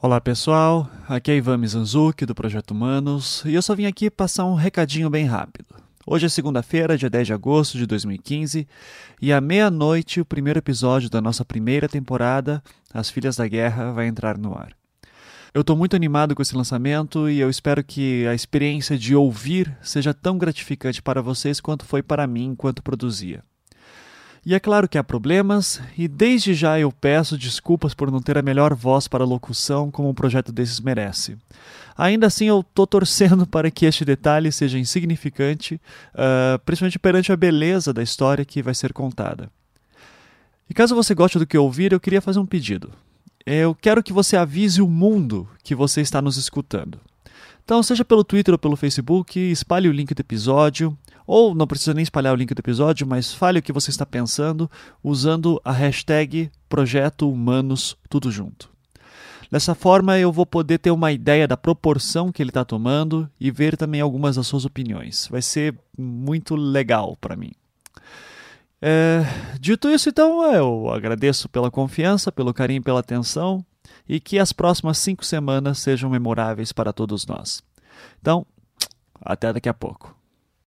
Olá pessoal, aqui é Ivan Mizanzuki do Projeto Humanos e eu só vim aqui passar um recadinho bem rápido. Hoje é segunda-feira, dia 10 de agosto de 2015, e à meia-noite o primeiro episódio da nossa primeira temporada, As Filhas da Guerra, vai entrar no ar. Eu estou muito animado com esse lançamento e eu espero que a experiência de ouvir seja tão gratificante para vocês quanto foi para mim enquanto produzia. E é claro que há problemas, e desde já eu peço desculpas por não ter a melhor voz para locução como um projeto desses merece. Ainda assim, eu estou torcendo para que este detalhe seja insignificante, uh, principalmente perante a beleza da história que vai ser contada. E caso você goste do que ouvir, eu queria fazer um pedido. Eu quero que você avise o mundo que você está nos escutando. Então, seja pelo Twitter ou pelo Facebook, espalhe o link do episódio, ou não precisa nem espalhar o link do episódio, mas fale o que você está pensando usando a hashtag Projeto Humanos Tudo Junto. Dessa forma, eu vou poder ter uma ideia da proporção que ele está tomando e ver também algumas das suas opiniões. Vai ser muito legal para mim. É, dito isso, então, eu agradeço pela confiança, pelo carinho, pela atenção e que as próximas cinco semanas sejam memoráveis para todos nós. Então, até daqui a pouco.